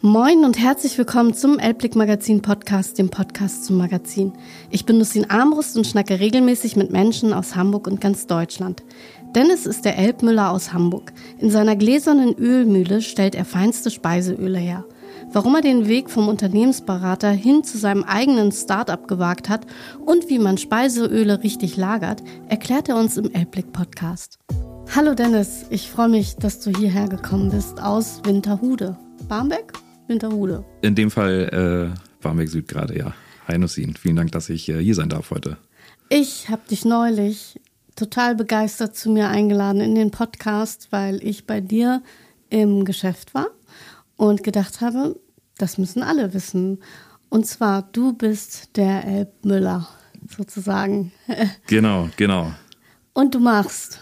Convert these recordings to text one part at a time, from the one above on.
Moin und herzlich willkommen zum Elbblick Magazin Podcast, dem Podcast zum Magazin. Ich bin Lucien Armbrust und schnacke regelmäßig mit Menschen aus Hamburg und ganz Deutschland. Dennis ist der Elbmüller aus Hamburg. In seiner gläsernen Ölmühle stellt er feinste Speiseöle her. Warum er den Weg vom Unternehmensberater hin zu seinem eigenen Start-up gewagt hat und wie man Speiseöle richtig lagert, erklärt er uns im Elbblick Podcast. Hallo Dennis, ich freue mich, dass du hierher gekommen bist aus Winterhude. Barmbek? Winterhude. In dem Fall äh, Barmbek Süd gerade, ja. Hi Nussin, vielen Dank, dass ich äh, hier sein darf heute. Ich habe dich neulich total begeistert zu mir eingeladen in den Podcast, weil ich bei dir im Geschäft war und gedacht habe, das müssen alle wissen. Und zwar, du bist der Elbmüller sozusagen. Genau, genau. Und du machst?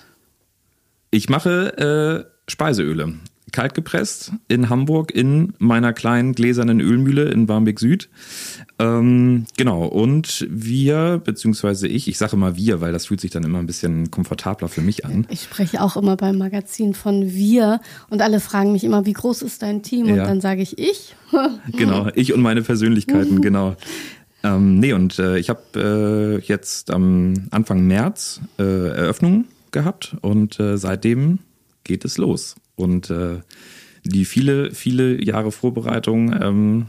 Ich mache äh, Speiseöle kalt gepresst in Hamburg in meiner kleinen gläsernen Ölmühle in Barmbek Süd. Ähm, genau, und wir, beziehungsweise ich, ich sage immer wir, weil das fühlt sich dann immer ein bisschen komfortabler für mich an. Ich spreche auch immer beim Magazin von wir und alle fragen mich immer, wie groß ist dein Team? Und ja. dann sage ich ich. genau, ich und meine Persönlichkeiten, genau. Ähm, nee, und äh, ich habe äh, jetzt am Anfang März äh, Eröffnung gehabt und äh, seitdem geht es los. Und äh, die viele, viele Jahre Vorbereitung ähm,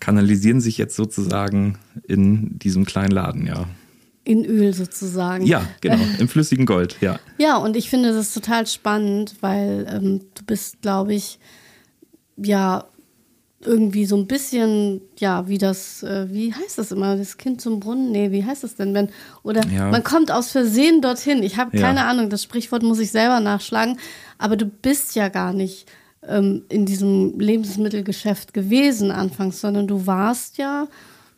kanalisieren sich jetzt sozusagen in diesem kleinen Laden, ja. In Öl sozusagen. Ja, genau, im flüssigen Gold, ja. Ja, und ich finde das total spannend, weil ähm, du bist, glaube ich, ja, irgendwie so ein bisschen, ja, wie das, äh, wie heißt das immer, das Kind zum Brunnen? Nee, wie heißt das denn, wenn, oder ja. man kommt aus Versehen dorthin. Ich habe keine ja. Ahnung, das Sprichwort muss ich selber nachschlagen, aber du bist ja gar nicht ähm, in diesem Lebensmittelgeschäft gewesen anfangs, sondern du warst ja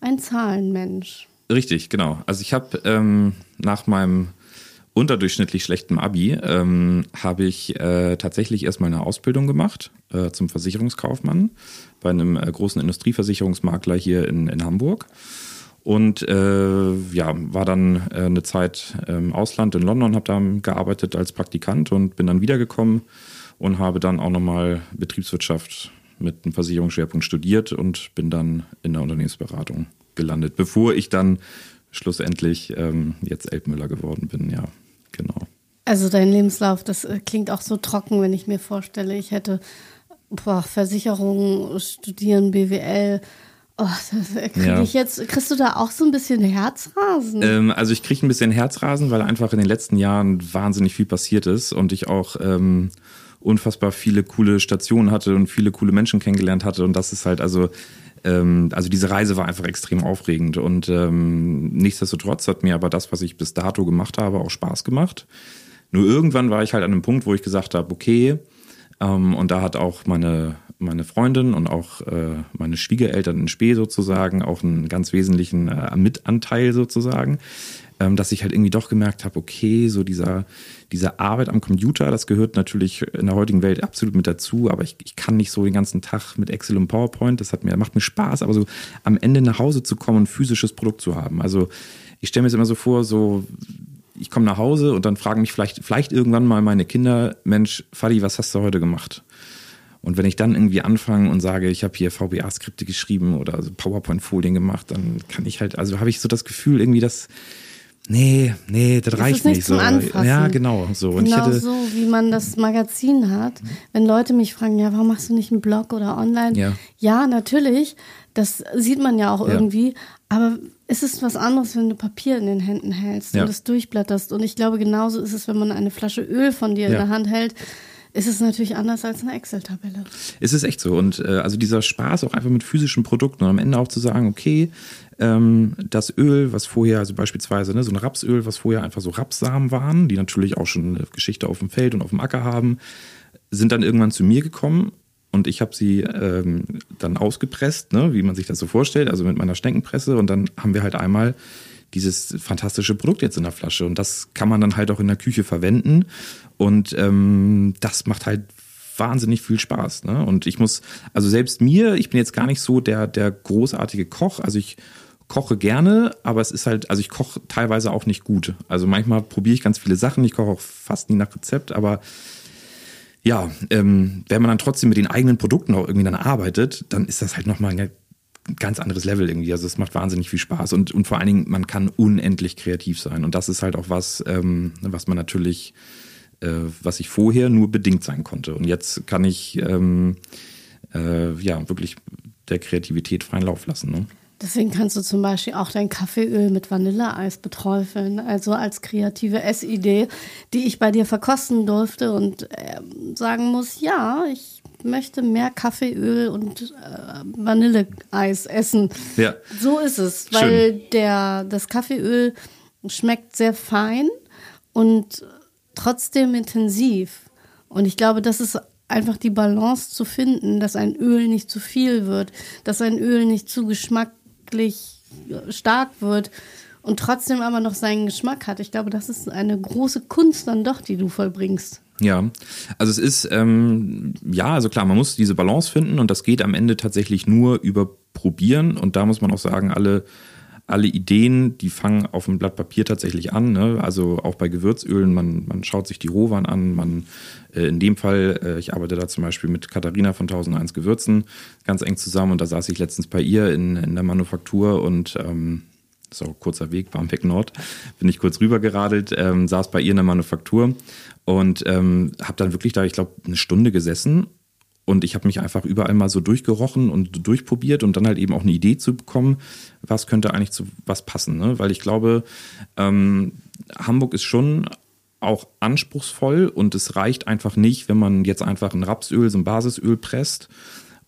ein Zahlenmensch. Richtig, genau. Also ich habe ähm, nach meinem unterdurchschnittlich schlechten Abi ähm, habe ich äh, tatsächlich erstmal eine Ausbildung gemacht äh, zum Versicherungskaufmann bei einem äh, großen Industrieversicherungsmakler hier in, in Hamburg. Und äh, ja, war dann äh, eine Zeit im Ausland in London, habe da gearbeitet als Praktikant und bin dann wiedergekommen und habe dann auch nochmal Betriebswirtschaft mit einem Versicherungsschwerpunkt studiert und bin dann in der Unternehmensberatung gelandet, bevor ich dann schlussendlich ähm, jetzt Elbmüller geworden bin, ja, genau. Also dein Lebenslauf, das äh, klingt auch so trocken, wenn ich mir vorstelle, ich hätte boah, Versicherung, Studieren, BWL. Oh, krieg ja. ich jetzt, kriegst du da auch so ein bisschen Herzrasen? Ähm, also ich kriege ein bisschen Herzrasen, weil einfach in den letzten Jahren wahnsinnig viel passiert ist und ich auch ähm, unfassbar viele coole Stationen hatte und viele coole Menschen kennengelernt hatte. Und das ist halt also, also diese Reise war einfach extrem aufregend. Und ähm, nichtsdestotrotz hat mir aber das, was ich bis dato gemacht habe, auch Spaß gemacht. Nur irgendwann war ich halt an einem Punkt, wo ich gesagt habe, okay, ähm, und da hat auch meine, meine Freundin und auch äh, meine Schwiegereltern in Spee sozusagen auch einen ganz wesentlichen äh, Mitanteil sozusagen, ähm, dass ich halt irgendwie doch gemerkt habe, okay, so dieser, diese Arbeit am Computer, das gehört natürlich in der heutigen Welt absolut mit dazu, aber ich, ich kann nicht so den ganzen Tag mit Excel und PowerPoint, das hat mir, macht mir Spaß, aber so am Ende nach Hause zu kommen und ein physisches Produkt zu haben. Also ich stelle mir es immer so vor, so ich komme nach Hause und dann fragen mich vielleicht, vielleicht irgendwann mal meine Kinder, Mensch, Fadi, was hast du heute gemacht? Und wenn ich dann irgendwie anfange und sage, ich habe hier VBA-Skripte geschrieben oder PowerPoint-Folien gemacht, dann kann ich halt, also habe ich so das Gefühl irgendwie, dass nee, nee, das, das reicht nicht, so. Anfassen. Ja, genau so. Und genau hätte, so, wie man das Magazin hat. Wenn Leute mich fragen, ja, warum machst du nicht einen Blog oder online? Ja, ja natürlich. Das sieht man ja auch ja. irgendwie. Aber es ist was anderes, wenn du Papier in den Händen hältst ja. und es durchblätterst. Und ich glaube, genauso ist es, wenn man eine Flasche Öl von dir in der Hand hält. Ist es natürlich anders als eine Excel-Tabelle. Es ist echt so. Und äh, also dieser Spaß auch einfach mit physischen Produkten und am Ende auch zu sagen, okay, ähm, das Öl, was vorher, also beispielsweise ne, so ein Rapsöl, was vorher einfach so Rapsamen waren, die natürlich auch schon eine Geschichte auf dem Feld und auf dem Acker haben, sind dann irgendwann zu mir gekommen und ich habe sie ähm, dann ausgepresst, ne, wie man sich das so vorstellt, also mit meiner Steckenpresse. Und dann haben wir halt einmal dieses fantastische Produkt jetzt in der Flasche. Und das kann man dann halt auch in der Küche verwenden. Und ähm, das macht halt wahnsinnig viel Spaß. Ne? Und ich muss, also selbst mir, ich bin jetzt gar nicht so der, der großartige Koch. Also ich koche gerne, aber es ist halt, also ich koche teilweise auch nicht gut. Also manchmal probiere ich ganz viele Sachen, ich koche auch fast nie nach Rezept, aber ja, ähm, wenn man dann trotzdem mit den eigenen Produkten auch irgendwie dann arbeitet, dann ist das halt nochmal ein ganz anderes Level irgendwie. Also es macht wahnsinnig viel Spaß und, und vor allen Dingen, man kann unendlich kreativ sein. Und das ist halt auch was, ähm, was man natürlich, äh, was ich vorher nur bedingt sein konnte. Und jetzt kann ich ähm, äh, ja wirklich der Kreativität freien Lauf lassen. Ne? Deswegen kannst du zum Beispiel auch dein Kaffeeöl mit Vanilleeis beträufeln. Also als kreative Essidee, die ich bei dir verkosten durfte und äh, sagen muss, ja, ich möchte mehr Kaffeeöl und äh, Vanilleeis essen. Ja. So ist es, weil Schön. der, das Kaffeeöl schmeckt sehr fein und trotzdem intensiv. Und ich glaube, das ist einfach die Balance zu finden, dass ein Öl nicht zu viel wird, dass ein Öl nicht zu geschmack geschmacklich stark wird und trotzdem aber noch seinen Geschmack hat. Ich glaube, das ist eine große Kunst dann doch, die du vollbringst. Ja, also es ist, ähm, ja, also klar, man muss diese Balance finden und das geht am Ende tatsächlich nur über Probieren und da muss man auch sagen, alle alle Ideen, die fangen auf dem Blatt Papier tatsächlich an. Ne? Also auch bei Gewürzölen, man, man schaut sich die Rohwaren an. Man, äh, in dem Fall, äh, ich arbeite da zum Beispiel mit Katharina von 1001 Gewürzen ganz eng zusammen und da saß ich letztens bei ihr in, in der Manufaktur und ähm, so kurzer Weg, Barmbek Nord, bin ich kurz rübergeradelt, ähm, saß bei ihr in der Manufaktur und ähm, habe dann wirklich da, ich glaube, eine Stunde gesessen und ich habe mich einfach überall mal so durchgerochen und durchprobiert, um dann halt eben auch eine Idee zu bekommen, was könnte eigentlich zu was passen. Ne? Weil ich glaube, ähm, Hamburg ist schon auch anspruchsvoll und es reicht einfach nicht, wenn man jetzt einfach ein Rapsöl, so ein Basisöl presst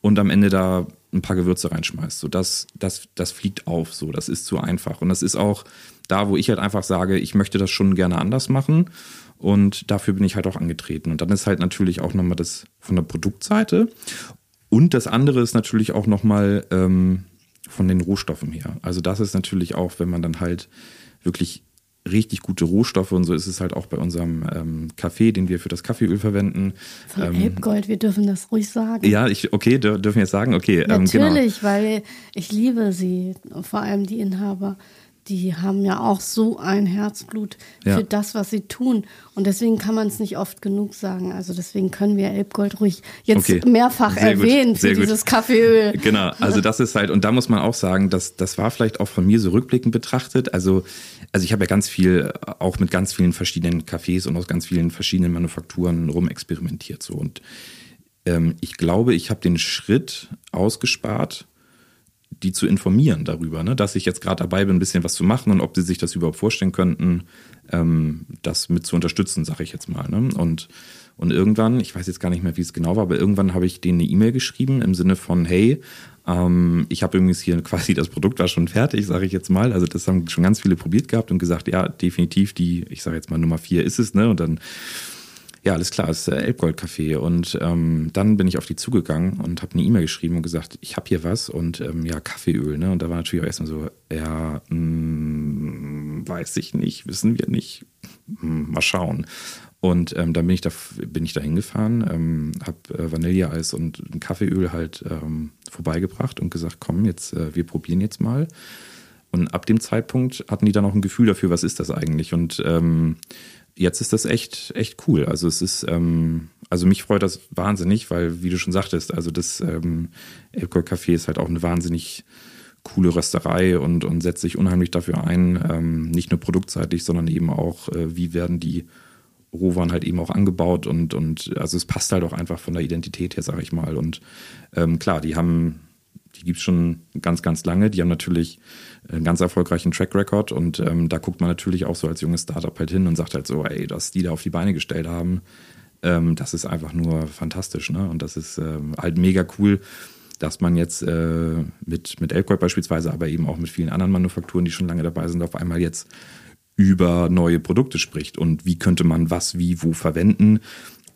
und am Ende da ein paar Gewürze reinschmeißt. So das, das, das fliegt auf, so das ist zu einfach. Und das ist auch da, wo ich halt einfach sage, ich möchte das schon gerne anders machen. Und dafür bin ich halt auch angetreten. Und dann ist halt natürlich auch nochmal das von der Produktseite. Und das andere ist natürlich auch nochmal ähm, von den Rohstoffen her. Also das ist natürlich auch, wenn man dann halt wirklich richtig gute Rohstoffe und so ist es halt auch bei unserem ähm, Kaffee, den wir für das Kaffeeöl verwenden. Von ähm, Elbgold, wir dürfen das ruhig sagen. Ja, ich, okay, dürfen wir jetzt sagen, okay. Ähm. Natürlich, genau. weil ich liebe sie, vor allem die Inhaber die haben ja auch so ein Herzblut für ja. das, was sie tun. Und deswegen kann man es nicht oft genug sagen. Also deswegen können wir Elbgold ruhig jetzt okay. mehrfach Sehr erwähnen für dieses Kaffeeöl. Genau, also das ist halt, und da muss man auch sagen, dass das war vielleicht auch von mir so rückblickend betrachtet. Also, also ich habe ja ganz viel, auch mit ganz vielen verschiedenen Cafés und aus ganz vielen verschiedenen Manufakturen rumexperimentiert. So. Und ähm, ich glaube, ich habe den Schritt ausgespart, die zu informieren darüber, ne? dass ich jetzt gerade dabei bin, ein bisschen was zu machen und ob sie sich das überhaupt vorstellen könnten, ähm, das mit zu unterstützen, sage ich jetzt mal. Ne? Und, und irgendwann, ich weiß jetzt gar nicht mehr, wie es genau war, aber irgendwann habe ich denen eine E-Mail geschrieben im Sinne von, hey, ähm, ich habe übrigens hier quasi das Produkt war schon fertig, sage ich jetzt mal. Also das haben schon ganz viele probiert gehabt und gesagt, ja, definitiv die, ich sage jetzt mal Nummer vier ist es, ne? Und dann ja, alles klar, es ist äh, Elbgold-Café. Und ähm, dann bin ich auf die zugegangen und habe eine E-Mail geschrieben und gesagt, ich habe hier was und ähm, ja, Kaffeeöl. Ne? Und da war natürlich auch erstmal so, ja, mh, hm, weiß ich nicht, wissen wir nicht, hm, mal schauen. Und ähm, dann bin ich da bin ich hingefahren, ähm, habe äh, Vanilleeis und ein Kaffeeöl halt ähm, vorbeigebracht und gesagt, komm, jetzt äh, wir probieren jetzt mal. Und ab dem Zeitpunkt hatten die dann auch ein Gefühl dafür, was ist das eigentlich? Und ähm, jetzt ist das echt, echt cool. Also es ist, ähm, also mich freut das wahnsinnig, weil, wie du schon sagtest, also das ähm, Elbgold Café ist halt auch eine wahnsinnig coole Rösterei und, und setzt sich unheimlich dafür ein, ähm, nicht nur produktseitig, sondern eben auch, äh, wie werden die Rohwaren halt eben auch angebaut und, und also es passt halt auch einfach von der Identität her, sag ich mal. Und ähm, klar, die haben die gibt es schon ganz, ganz lange. Die haben natürlich einen ganz erfolgreichen Track Record und ähm, da guckt man natürlich auch so als junges Startup halt hin und sagt halt so, ey, dass die da auf die Beine gestellt haben, ähm, das ist einfach nur fantastisch. Ne? Und das ist ähm, halt mega cool, dass man jetzt äh, mit, mit Elbgold beispielsweise, aber eben auch mit vielen anderen Manufakturen, die schon lange dabei sind, auf einmal jetzt über neue Produkte spricht und wie könnte man was wie wo verwenden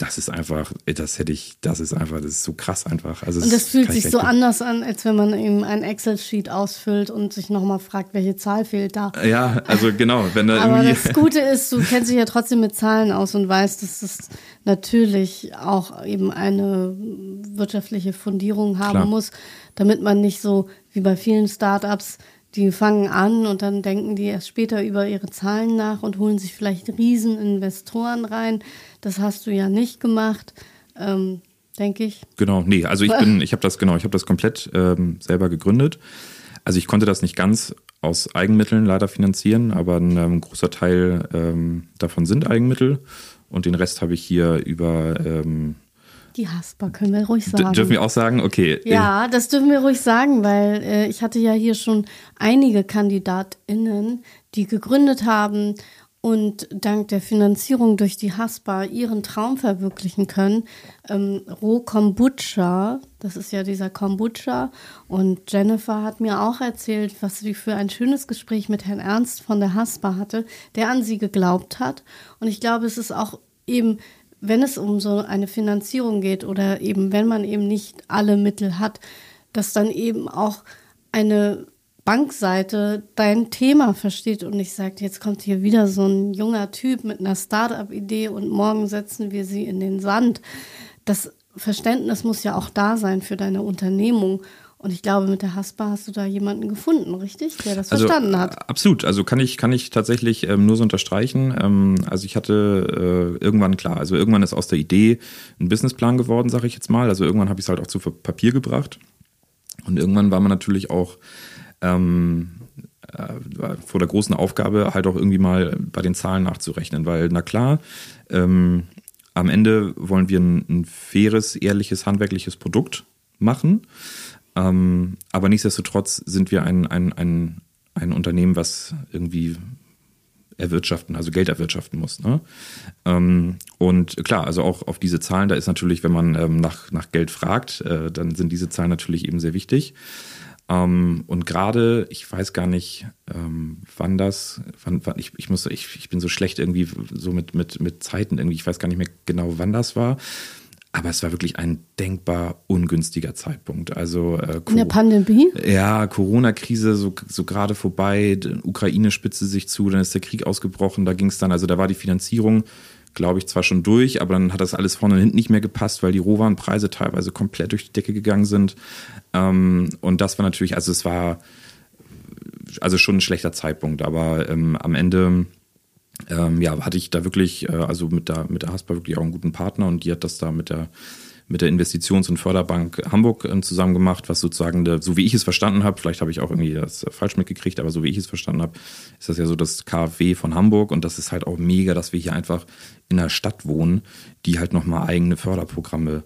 das ist einfach, das hätte ich, das ist einfach, das ist so krass einfach. Also und das fühlt sich so anders an, als wenn man eben ein Excel-Sheet ausfüllt und sich nochmal fragt, welche Zahl fehlt da. Ja, also genau. Wenn da Aber das Gute ist, du kennst dich ja trotzdem mit Zahlen aus und weißt, dass das natürlich auch eben eine wirtschaftliche Fundierung haben Klar. muss, damit man nicht so wie bei vielen Startups die fangen an und dann denken die erst später über ihre Zahlen nach und holen sich vielleicht Rieseninvestoren rein. Das hast du ja nicht gemacht, ähm, denke ich. Genau, nee, also ich bin, ich habe das genau, ich habe das komplett ähm, selber gegründet. Also ich konnte das nicht ganz aus Eigenmitteln leider finanzieren, aber ein ähm, großer Teil ähm, davon sind Eigenmittel und den Rest habe ich hier über ähm, die Hasper können wir ruhig D- sagen. Dürfen wir auch sagen? Okay. Ja, das dürfen wir ruhig sagen, weil äh, ich hatte ja hier schon einige KandidatInnen, die gegründet haben und dank der Finanzierung durch die Haspa ihren Traum verwirklichen können. Ähm, Roh Kombucha, das ist ja dieser Kombucha. Und Jennifer hat mir auch erzählt, was sie für ein schönes Gespräch mit Herrn Ernst von der Haspa hatte, der an sie geglaubt hat. Und ich glaube, es ist auch eben wenn es um so eine Finanzierung geht oder eben wenn man eben nicht alle Mittel hat, dass dann eben auch eine Bankseite dein Thema versteht und nicht sagt, jetzt kommt hier wieder so ein junger Typ mit einer Startup-Idee und morgen setzen wir sie in den Sand. Das Verständnis muss ja auch da sein für deine Unternehmung. Und ich glaube, mit der Haspa hast du da jemanden gefunden, richtig? Der das Also, verstanden hat. äh, Absolut, also kann ich, kann ich tatsächlich ähm, nur so unterstreichen. Ähm, also ich hatte äh, irgendwann klar, also irgendwann ist aus der Idee ein Businessplan geworden, sage ich jetzt mal. Also irgendwann habe ich es halt auch zu Papier gebracht. Und irgendwann war man natürlich auch ähm, äh, vor der großen Aufgabe, halt auch irgendwie mal bei den Zahlen nachzurechnen. Weil, na klar, ähm, am Ende wollen wir ein, ein faires, ehrliches, handwerkliches Produkt machen. Ähm, aber nichtsdestotrotz sind wir ein, ein, ein, ein Unternehmen, was irgendwie erwirtschaften, also Geld erwirtschaften muss. Ne? Ähm, und klar, also auch auf diese Zahlen, da ist natürlich, wenn man ähm, nach, nach Geld fragt, äh, dann sind diese Zahlen natürlich eben sehr wichtig. Ähm, und gerade, ich weiß gar nicht, ähm, wann das, wann, wann ich, ich muss, ich, ich bin so schlecht irgendwie so mit, mit, mit Zeiten irgendwie, ich weiß gar nicht mehr genau, wann das war. Aber es war wirklich ein denkbar ungünstiger Zeitpunkt. Also äh, In der Pandemie? ja, Corona-Krise so, so gerade vorbei, die Ukraine spitzte sich zu, dann ist der Krieg ausgebrochen, da ging es dann, also da war die Finanzierung, glaube ich, zwar schon durch, aber dann hat das alles vorne und hinten nicht mehr gepasst, weil die Rohwarenpreise teilweise komplett durch die Decke gegangen sind. Ähm, und das war natürlich, also es war also schon ein schlechter Zeitpunkt, aber ähm, am Ende ähm, ja, hatte ich da wirklich, äh, also mit der, mit der Haspa wirklich auch einen guten Partner und die hat das da mit der, mit der Investitions- und Förderbank Hamburg äh, zusammen gemacht, was sozusagen, der, so wie ich es verstanden habe, vielleicht habe ich auch irgendwie das äh, falsch mitgekriegt, aber so wie ich es verstanden habe, ist das ja so das KfW von Hamburg und das ist halt auch mega, dass wir hier einfach in einer Stadt wohnen, die halt nochmal eigene Förderprogramme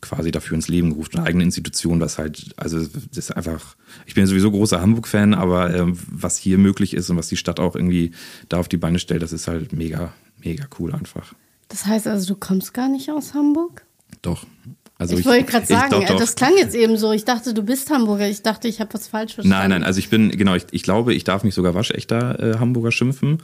quasi dafür ins Leben gerufen, eine eigene Institution, was halt, also das ist einfach, ich bin sowieso großer Hamburg-Fan, aber ähm, was hier möglich ist und was die Stadt auch irgendwie da auf die Beine stellt, das ist halt mega, mega cool einfach. Das heißt also, du kommst gar nicht aus Hamburg? Doch. Also ich, wollte gerade ich- sagen, doch, äh, doch. das klang jetzt eben so. Ich dachte, du bist Hamburger. Ich dachte, ich habe was falsch verstanden. Nein, nein, also ich bin, genau, ich, ich glaube, ich darf mich sogar waschechter äh, Hamburger schimpfen.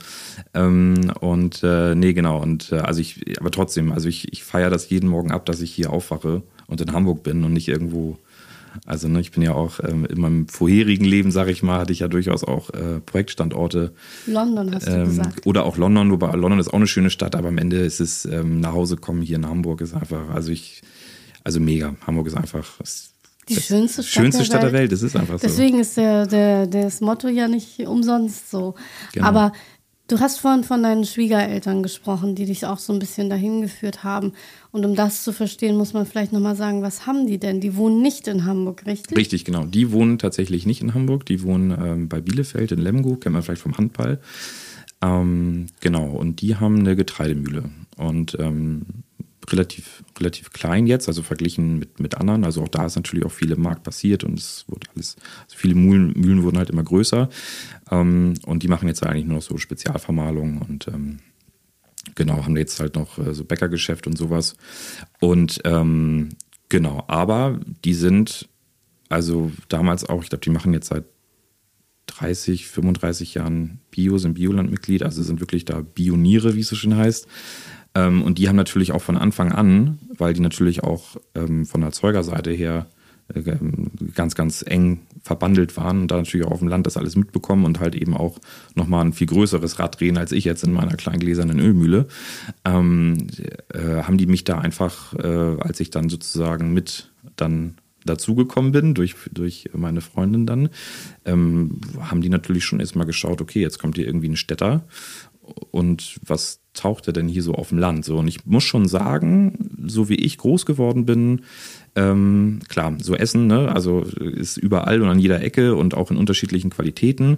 Ähm, und äh, nee, genau, und äh, also ich, aber trotzdem, also ich, ich feiere das jeden Morgen ab, dass ich hier aufwache und in Hamburg bin und nicht irgendwo. Also ne, ich bin ja auch ähm, in meinem vorherigen Leben, sage ich mal, hatte ich ja durchaus auch äh, Projektstandorte London hast du ähm, gesagt. oder auch London, wobei London ist auch eine schöne Stadt, aber am Ende ist es ähm, nach Hause kommen hier in Hamburg ist einfach, also ich, also mega. Hamburg ist einfach das, Die schönste Stadt schönste der Stadt der Welt. Welt. Das ist einfach so. Deswegen ist der, der, das Motto ja nicht umsonst so. Genau. Aber du hast vorhin von deinen Schwiegereltern gesprochen, die dich auch so ein bisschen dahin geführt haben. Und um das zu verstehen, muss man vielleicht nochmal sagen, was haben die denn? Die wohnen nicht in Hamburg, richtig? Richtig, genau. Die wohnen tatsächlich nicht in Hamburg, die wohnen ähm, bei Bielefeld in Lemgo, kennt man vielleicht vom Handball. Ähm, genau, und die haben eine Getreidemühle und ähm, relativ, relativ klein jetzt, also verglichen mit, mit anderen. Also auch da ist natürlich auch viel im Markt passiert und es wurde alles, also viele Mühlen, Mühlen wurden halt immer größer. Ähm, und die machen jetzt eigentlich nur noch so Spezialvermahlung und ähm, genau, haben jetzt halt noch äh, so Bäckergeschäft und sowas. Und ähm, genau, aber die sind also damals auch, ich glaube, die machen jetzt seit 30, 35 Jahren Bio, sind Biolandmitglied, also sind wirklich da Pioniere, wie es so schön heißt. Ähm, und die haben natürlich auch von Anfang an, weil die natürlich auch ähm, von der Erzeugerseite her äh, ganz, ganz eng verbandelt waren und da natürlich auch auf dem Land das alles mitbekommen und halt eben auch nochmal ein viel größeres Rad drehen als ich jetzt in meiner kleinen gläsernen Ölmühle, ähm, äh, haben die mich da einfach, äh, als ich dann sozusagen mit dann dazugekommen bin, durch, durch meine Freundin dann, ähm, haben die natürlich schon erstmal geschaut, okay, jetzt kommt hier irgendwie ein Städter und was taucht er denn hier so auf dem Land? So, und ich muss schon sagen, so wie ich groß geworden bin, ähm, klar, so Essen, ne, also ist überall und an jeder Ecke und auch in unterschiedlichen Qualitäten.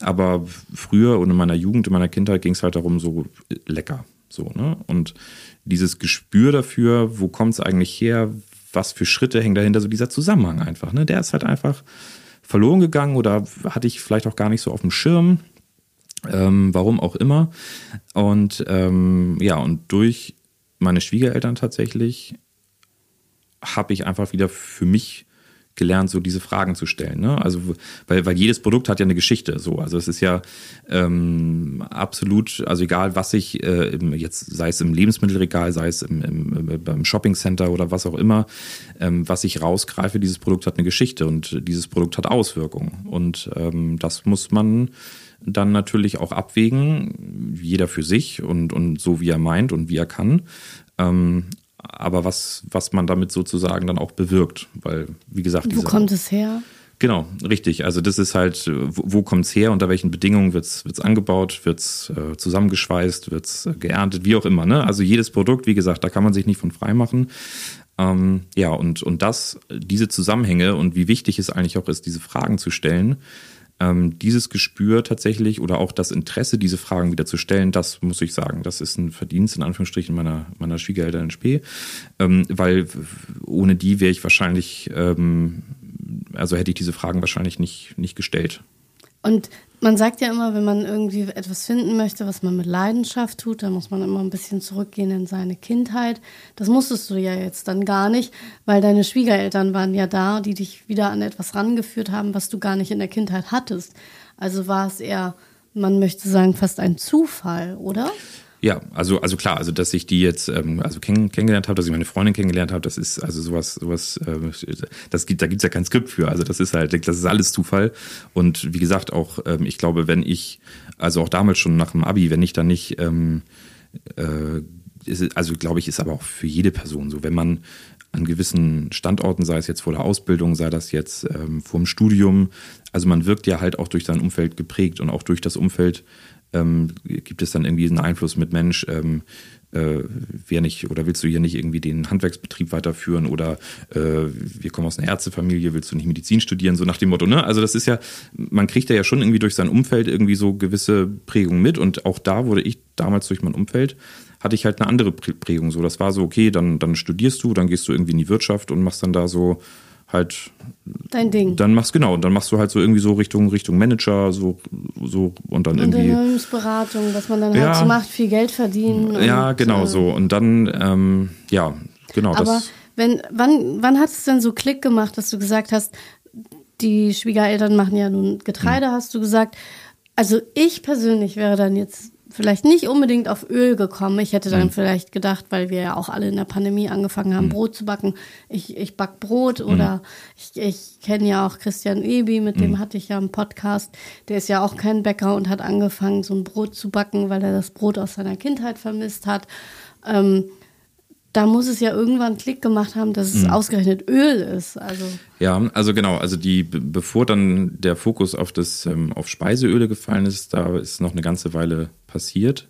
Aber früher und in meiner Jugend, in meiner Kindheit ging es halt darum, so lecker. So, ne? Und dieses Gespür dafür, wo kommt es eigentlich her, was für Schritte hängen dahinter, so dieser Zusammenhang einfach, ne? Der ist halt einfach verloren gegangen oder hatte ich vielleicht auch gar nicht so auf dem Schirm. Ähm, warum auch immer. Und ähm, ja, und durch meine Schwiegereltern tatsächlich habe ich einfach wieder für mich gelernt, so diese Fragen zu stellen. Ne? Also, weil, weil jedes Produkt hat ja eine Geschichte. So, also es ist ja ähm, absolut, also egal, was ich äh, jetzt, sei es im Lebensmittelregal, sei es im, im, im Shoppingcenter oder was auch immer, ähm, was ich rausgreife, dieses Produkt hat eine Geschichte und dieses Produkt hat Auswirkungen. Und ähm, das muss man dann natürlich auch abwägen, jeder für sich und, und so wie er meint und wie er kann. Ähm, aber was, was man damit sozusagen dann auch bewirkt. Weil, wie gesagt, wo kommt es her? Genau, richtig. Also das ist halt, wo, kommt es her, unter welchen Bedingungen wird es angebaut, wird es äh, zusammengeschweißt, wird es äh, geerntet, wie auch immer. Ne? Also jedes Produkt, wie gesagt, da kann man sich nicht von frei machen. Ähm, ja, und, und das, diese Zusammenhänge und wie wichtig es eigentlich auch ist, diese Fragen zu stellen, ähm, dieses Gespür tatsächlich oder auch das Interesse, diese Fragen wieder zu stellen, das muss ich sagen, das ist ein Verdienst in Anführungsstrichen meiner, meiner Schwiegereltern in Spee, ähm, weil ohne die wäre ich wahrscheinlich, ähm, also hätte ich diese Fragen wahrscheinlich nicht, nicht gestellt. Und man sagt ja immer, wenn man irgendwie etwas finden möchte, was man mit Leidenschaft tut, dann muss man immer ein bisschen zurückgehen in seine Kindheit. Das musstest du ja jetzt dann gar nicht, weil deine Schwiegereltern waren ja da, die dich wieder an etwas rangeführt haben, was du gar nicht in der Kindheit hattest. Also war es eher, man möchte sagen, fast ein Zufall, oder? Ja, also, also klar, also dass ich die jetzt ähm, also kenn, kennengelernt habe, dass ich meine Freundin kennengelernt habe, das ist also sowas, sowas, äh, das gibt, da gibt's ja kein Skript für. Also das ist halt, das ist alles Zufall. Und wie gesagt, auch, ähm, ich glaube, wenn ich, also auch damals schon nach dem Abi, wenn ich dann nicht, ähm, äh, ist, also glaube ich, ist aber auch für jede Person so, wenn man an gewissen Standorten, sei es jetzt vor der Ausbildung, sei das jetzt ähm, vor dem Studium, also man wirkt ja halt auch durch sein Umfeld geprägt und auch durch das Umfeld ähm, gibt es dann irgendwie einen Einfluss mit Mensch, ähm, äh, wer nicht, oder willst du hier nicht irgendwie den Handwerksbetrieb weiterführen oder äh, wir kommen aus einer Ärztefamilie, willst du nicht Medizin studieren, so nach dem Motto, ne? Also das ist ja, man kriegt ja schon irgendwie durch sein Umfeld irgendwie so gewisse Prägungen mit und auch da wurde ich damals durch mein Umfeld hatte ich halt eine andere Prägung. So, das war so, okay, dann, dann studierst du, dann gehst du irgendwie in die Wirtschaft und machst dann da so halt dein Ding. Dann machst genau, dann machst du halt so irgendwie so Richtung Richtung Manager so so und dann irgendwie Unternehmensberatung, dass man dann ja, halt so macht, viel Geld verdienen. Ja, und, genau äh, so und dann ähm, ja genau. Aber das, wenn wann wann hat es denn so Klick gemacht, dass du gesagt hast, die Schwiegereltern machen ja nun Getreide, hm. hast du gesagt. Also ich persönlich wäre dann jetzt vielleicht nicht unbedingt auf Öl gekommen. Ich hätte dann mhm. vielleicht gedacht, weil wir ja auch alle in der Pandemie angefangen haben, mhm. Brot zu backen. Ich, ich back Brot mhm. oder ich, ich kenne ja auch Christian Ebi, mit dem mhm. hatte ich ja einen Podcast. Der ist ja auch kein Bäcker und hat angefangen, so ein Brot zu backen, weil er das Brot aus seiner Kindheit vermisst hat. Ähm, da muss es ja irgendwann Klick gemacht haben, dass es mhm. ausgerechnet Öl ist. Also ja, also genau, also die bevor dann der Fokus auf das ähm, auf Speiseöle gefallen ist, da ist noch eine ganze Weile passiert.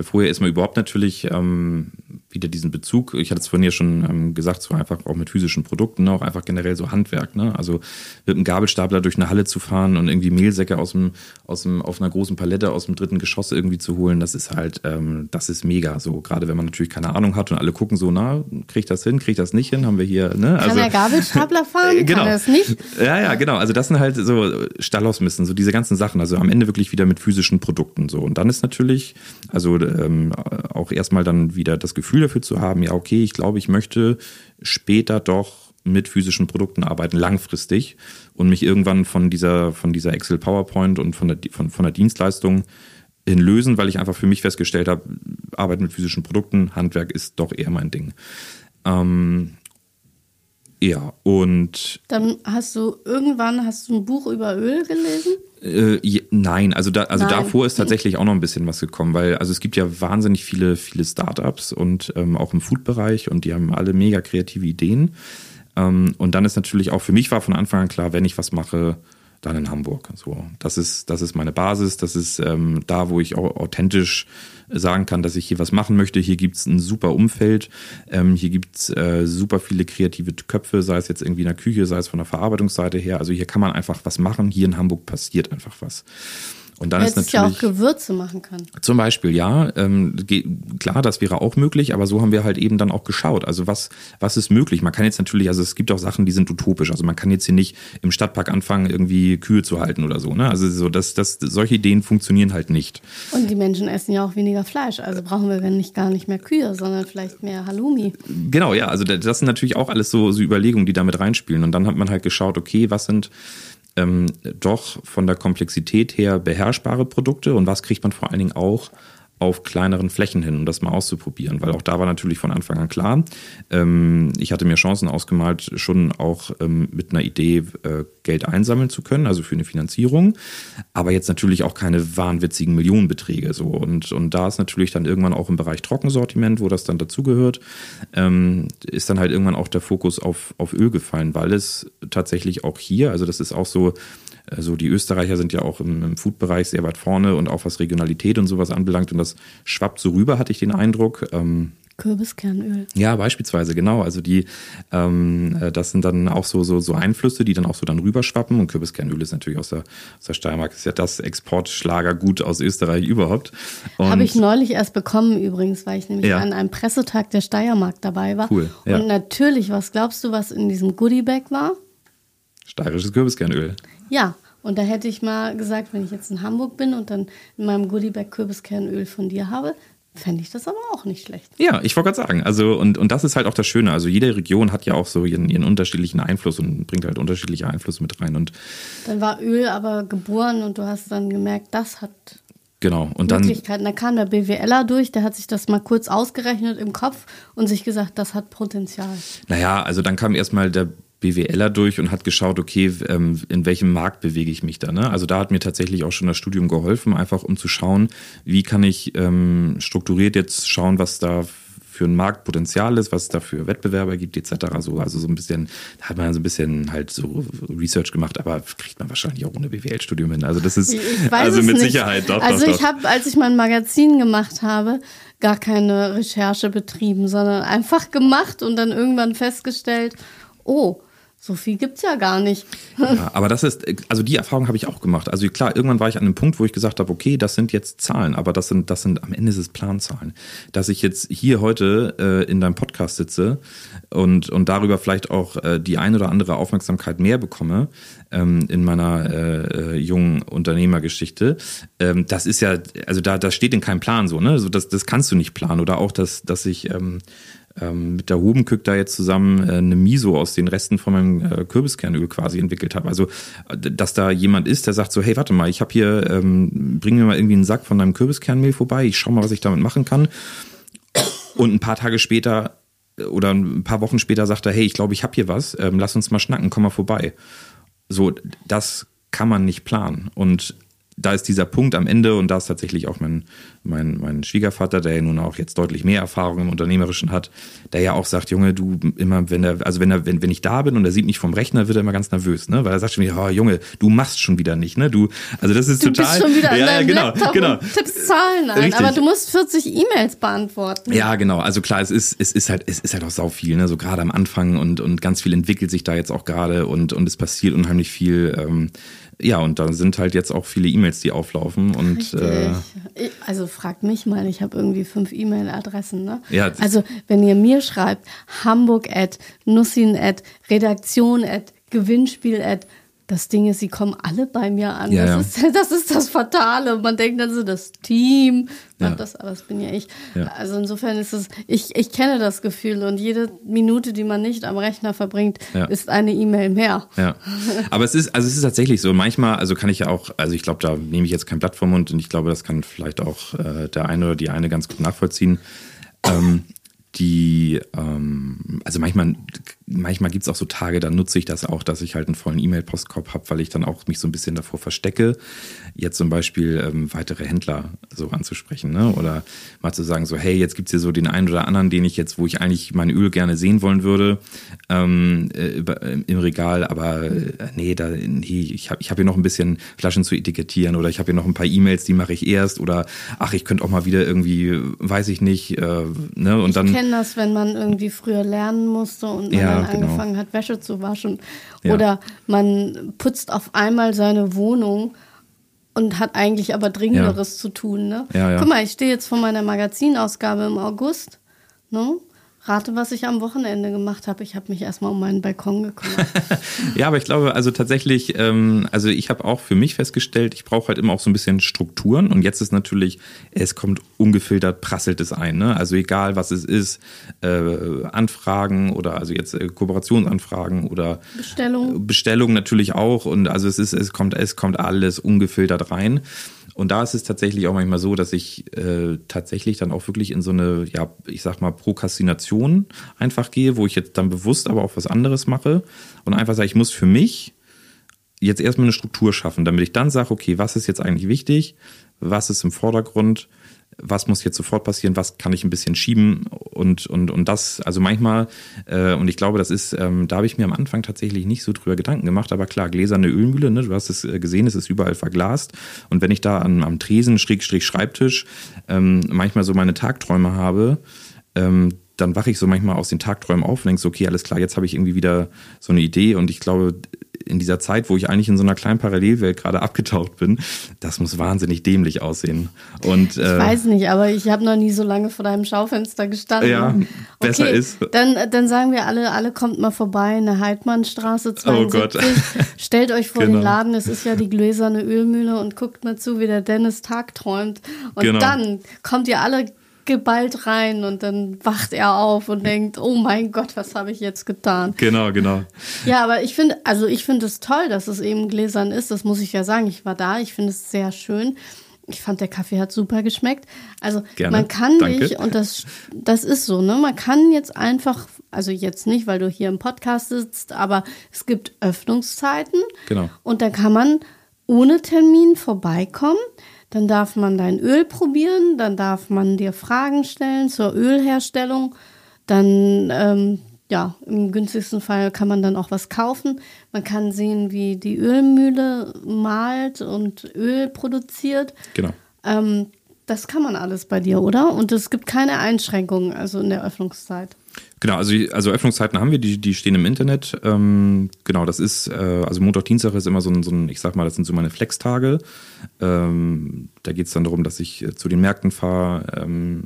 Vorher ist man überhaupt natürlich ähm, wieder diesen Bezug. Ich hatte es vorhin ja schon ähm, gesagt, so einfach auch mit physischen Produkten, ne? auch einfach generell so Handwerk. Ne? Also mit einem Gabelstapler durch eine Halle zu fahren und irgendwie Mehlsäcke aus dem, aus dem, auf einer großen Palette aus dem dritten Geschoss irgendwie zu holen, das ist halt, ähm, das ist mega. So gerade wenn man natürlich keine Ahnung hat und alle gucken so, na, krieg ich das hin, krieg ich das nicht hin, haben wir hier. Ne? Also, Kann der Gabelstapler fahren? Äh, genau. Kann das nicht? Ja, ja, genau. Also das sind halt so Stallausmissen, so diese ganzen Sachen. Also am Ende wirklich wieder mit physischen Produkten so. Und dann ist natürlich, also ähm, auch erstmal dann wieder das Gefühl dafür zu haben, ja, okay, ich glaube, ich möchte später doch mit physischen Produkten arbeiten, langfristig und mich irgendwann von dieser, von dieser Excel PowerPoint und von der, von, von der Dienstleistung hin lösen, weil ich einfach für mich festgestellt habe, Arbeit mit physischen Produkten, Handwerk ist doch eher mein Ding. Ähm, ja, und. Dann hast du irgendwann hast du ein Buch über Öl gelesen? Äh, je, nein, also, da, also davor ist tatsächlich auch noch ein bisschen was gekommen, weil also es gibt ja wahnsinnig viele, viele Startups und ähm, auch im Food-Bereich und die haben alle mega kreative Ideen. Ähm, und dann ist natürlich auch für mich war von Anfang an klar, wenn ich was mache, dann in Hamburg. So, das ist, das ist meine Basis, das ist ähm, da, wo ich auch authentisch sagen kann, dass ich hier was machen möchte. Hier gibt's ein super Umfeld, ähm, hier gibt's äh, super viele kreative Köpfe, sei es jetzt irgendwie in der Küche, sei es von der Verarbeitungsseite her. Also hier kann man einfach was machen. Hier in Hamburg passiert einfach was. Und dann ist natürlich ja auch Gewürze machen kann. Zum Beispiel, ja. Ähm, klar, das wäre auch möglich, aber so haben wir halt eben dann auch geschaut. Also was, was ist möglich? Man kann jetzt natürlich, also es gibt auch Sachen, die sind utopisch. Also man kann jetzt hier nicht im Stadtpark anfangen, irgendwie Kühe zu halten oder so. Ne? Also so, das, das, solche Ideen funktionieren halt nicht. Und die Menschen essen ja auch weniger Fleisch. Also brauchen wir wenn nicht gar nicht mehr Kühe, sondern vielleicht mehr Halloumi. Genau, ja. Also das sind natürlich auch alles so, so Überlegungen, die damit reinspielen. Und dann hat man halt geschaut, okay, was sind ähm, doch von der Komplexität her beherrschbare Produkte. Und was kriegt man vor allen Dingen auch auf kleineren Flächen hin, um das mal auszuprobieren. Weil auch da war natürlich von Anfang an klar, ähm, ich hatte mir Chancen ausgemalt, schon auch ähm, mit einer Idee äh, Geld einsammeln zu können, also für eine Finanzierung, aber jetzt natürlich auch keine wahnwitzigen Millionenbeträge. So. Und, und da ist natürlich dann irgendwann auch im Bereich Trockensortiment, wo das dann dazugehört, ähm, ist dann halt irgendwann auch der Fokus auf, auf Öl gefallen, weil es tatsächlich auch hier, also das ist auch so, also die Österreicher sind ja auch im, im Food-Bereich sehr weit vorne und auch was Regionalität und sowas anbelangt. Und das schwappt so rüber, hatte ich den Eindruck. Ähm, Kürbiskernöl. Ja, beispielsweise, genau. Also die, ähm, äh, das sind dann auch so, so, so Einflüsse, die dann auch so dann rüberschwappen. Und Kürbiskernöl ist natürlich aus der, aus der Steiermark, ist ja das Exportschlagergut aus Österreich überhaupt. Habe ich neulich erst bekommen übrigens, weil ich nämlich ja. an einem Pressetag der Steiermark dabei war. Cool. Ja. Und natürlich, was glaubst du, was in diesem Goodiebag war? Steirisches Kürbiskernöl. Ja, und da hätte ich mal gesagt, wenn ich jetzt in Hamburg bin und dann in meinem Goodiebag Kürbiskernöl von dir habe, fände ich das aber auch nicht schlecht. Ja, ich wollte gerade sagen, also und, und das ist halt auch das Schöne. Also jede Region hat ja auch so ihren, ihren unterschiedlichen Einfluss und bringt halt unterschiedliche Einflüsse mit rein. Und dann war Öl aber geboren und du hast dann gemerkt, das hat Genau. Und dann, Möglichkeiten. Da kam der BWLer durch, der hat sich das mal kurz ausgerechnet im Kopf und sich gesagt, das hat Potenzial. Naja, also dann kam erstmal der BWLer durch und hat geschaut, okay, ähm, in welchem Markt bewege ich mich da. Ne? Also da hat mir tatsächlich auch schon das Studium geholfen, einfach um zu schauen, wie kann ich ähm, strukturiert jetzt schauen, was da für ein Marktpotenzial ist, was es da für Wettbewerber gibt, etc. So, also so ein bisschen, da hat man so ein bisschen halt so Research gemacht, aber kriegt man wahrscheinlich auch ohne BWL-Studium hin. Also das ist also mit nicht. Sicherheit doch. Also doch, ich habe, als ich mein Magazin gemacht habe, gar keine Recherche betrieben, sondern einfach gemacht und dann irgendwann festgestellt, oh, so viel gibt's ja gar nicht. ja, aber das ist, also die Erfahrung habe ich auch gemacht. Also klar, irgendwann war ich an einem Punkt, wo ich gesagt habe, okay, das sind jetzt Zahlen, aber das sind, das sind am Ende ist es Planzahlen. Dass ich jetzt hier heute äh, in deinem Podcast sitze und, und darüber vielleicht auch äh, die ein oder andere Aufmerksamkeit mehr bekomme ähm, in meiner äh, äh, jungen Unternehmergeschichte, ähm, das ist ja, also da, das steht in keinem Plan so, ne? Also das, das kannst du nicht planen. Oder auch, dass, dass ich ähm, ähm, mit der Hubenkück da jetzt zusammen äh, eine Miso aus den Resten von meinem äh, Kürbiskernöl quasi entwickelt habe. Also, dass da jemand ist, der sagt so, hey, warte mal, ich habe hier, ähm, bring mir mal irgendwie einen Sack von deinem Kürbiskernmehl vorbei, ich schau mal, was ich damit machen kann. Und ein paar Tage später äh, oder ein paar Wochen später sagt er, hey, ich glaube, ich habe hier was, ähm, lass uns mal schnacken, komm mal vorbei. So, das kann man nicht planen. Und da ist dieser Punkt am Ende und da ist tatsächlich auch mein, mein, mein Schwiegervater, der ja nun auch jetzt deutlich mehr Erfahrung im Unternehmerischen hat, der ja auch sagt, Junge, du immer, wenn er, also wenn er, wenn, wenn ich da bin und er sieht mich vom Rechner, wird er immer ganz nervös, ne? Weil er sagt schon wieder, oh, Junge, du machst schon wieder nicht, ne? Du, also das ist du total. Bist schon wieder ja, ja, genau, Laptop genau. Und tippst Zahlen ein, Richtig. aber du musst 40 E-Mails beantworten. Ja, genau. Also klar, es ist, es ist halt, es ist halt auch sau viel, ne? So gerade am Anfang und, und ganz viel entwickelt sich da jetzt auch gerade und, und es passiert unheimlich viel. Ähm, ja, und da sind halt jetzt auch viele E-Mails, die auflaufen. Und, äh, also fragt mich mal, ich habe irgendwie fünf E-Mail-Adressen. Ne? Ja, also wenn ihr mir schreibt, hamburg at nussin at redaktion at gewinnspiel at Das Ding ist, sie kommen alle bei mir an. Ja, das, Ist, das ist das Fatale. Man denkt dann so, das Team macht Ja. das, aber das bin ja ich. Ja. Also insofern ist es, ich, ich kenne das Gefühl und jede Minute, die man nicht am Rechner verbringt, Ja. ist eine E-Mail mehr. Ja, aber es ist, also es ist tatsächlich so. Manchmal, also kann ich ja auch, also ich glaube, da nehme ich jetzt kein Blatt vom Mund und ich glaube, das kann vielleicht auch äh, der eine oder die eine ganz gut nachvollziehen. Ähm, die, ähm, also manchmal, manchmal gibt es auch so Tage, da nutze ich das auch, dass ich halt einen vollen E-Mail-Postkorb habe, weil ich dann auch mich so ein bisschen davor verstecke, jetzt zum Beispiel ähm, weitere Händler so anzusprechen, ne? Oder mal zu sagen, so, hey, jetzt gibt's hier so den einen oder anderen, den ich jetzt, wo ich eigentlich mein Öl gerne sehen wollen würde, ähm, äh, äh, im Regal, aber äh, nee, da, nee, ich habe ich hab hier noch ein bisschen Flaschen zu etikettieren oder ich habe hier noch ein paar E-Mails, die mache ich erst oder ach, ich könnte auch mal wieder irgendwie, weiß ich nicht, äh, ne? Und Ich dann. kenne das, wenn man irgendwie früher lernen musste und Ja, dann genau. angefangen hat, Wäsche zu waschen. Ja. Oder man putzt auf einmal seine Wohnung und hat eigentlich aber Dringenderes zu tun. Ne? Ja, ja. Guck mal, ich stehe jetzt vor meiner Magazinausgabe im August. Ne? Rate, was ich am Wochenende gemacht habe. Ich habe mich erstmal um meinen Balkon gekümmert. Ja, aber ich glaube, also tatsächlich, ähm, also ich habe auch für mich festgestellt, ich brauche halt immer auch so ein bisschen Strukturen und jetzt ist natürlich, es kommt ungefiltert, prasselt es ein. Ne? Also egal, was es ist, äh, Anfragen oder also jetzt äh, Kooperationsanfragen oder Bestellung. Bestellungen natürlich auch und also es ist, es kommt, es kommt alles ungefiltert rein. Und da ist es tatsächlich auch manchmal so, dass ich äh, tatsächlich dann auch wirklich in so eine, ja, ich sag mal, Prokrastination einfach gehe, wo ich jetzt dann bewusst aber auch was anderes mache und einfach sage, ich muss für mich jetzt erstmal eine Struktur schaffen, damit ich dann sage, okay, was ist jetzt eigentlich wichtig, was ist im Vordergrund, was muss jetzt sofort passieren, was kann ich ein bisschen schieben und, und, und das, also manchmal, äh, und ich glaube, das ist, ähm, da habe ich mir am Anfang tatsächlich nicht so drüber Gedanken gemacht, aber klar, gläserne Ölmühle, ne, du hast es äh, gesehen, es ist überall verglast. Und wenn ich da an, am Tresen, Schrägstrich Schreibtisch, ähm, manchmal so meine Tagträume habe, ähm, dann wache ich so manchmal aus den Tagträumen auf und denke so, okay, alles klar, jetzt habe ich irgendwie wieder so eine Idee. Und ich glaube, in dieser Zeit, wo ich eigentlich in so einer kleinen Parallelwelt gerade abgetaucht bin, das muss wahnsinnig dämlich aussehen. Und Ich äh, weiß nicht, aber ich habe noch nie so lange vor deinem Schaufenster gestanden. Ja, besser okay, ist. Dann, dann sagen wir alle, alle kommt mal vorbei in der Heidmannstraße 72. Oh Gott. Stellt euch vor Genau. den Laden, es ist ja die gläserne Ölmühle und guckt mal zu, wie der Dennis Tag träumt. Und Genau. dann kommt ihr alle geballt rein und dann wacht er auf und denkt, oh mein Gott, was habe ich jetzt getan? Genau, genau. Ja, aber ich finde, also ich finde es toll, dass es eben gläsern ist. Das muss ich ja sagen. Ich war da, ich finde es sehr schön. Ich fand, der Kaffee hat super geschmeckt. Also Gerne. man kann Danke. dich, und das, das ist so, ne? Man kann jetzt einfach, also jetzt nicht, weil du hier im Podcast sitzt, aber es gibt Öffnungszeiten. Genau. Und da kann man ohne Termin vorbeikommen. Dann darf man dein Öl probieren, dann darf man dir Fragen stellen zur Ölherstellung. Dann, ähm, ja, im günstigsten Fall kann man dann auch was kaufen. Man kann sehen, wie die Ölmühle malt und Öl produziert. Genau. Ähm, das kann man alles bei dir, oder? Und es gibt keine Einschränkungen, also in der Öffnungszeit. Genau, also, also Öffnungszeiten haben wir, die, die stehen im Internet. Ähm, genau, das ist, äh, also Montag, Dienstag ist immer so ein, so ein, ich sag mal, das sind so meine Flex-Tage. Ähm, da geht es dann darum, dass ich äh, zu den Märkten fahre, ähm,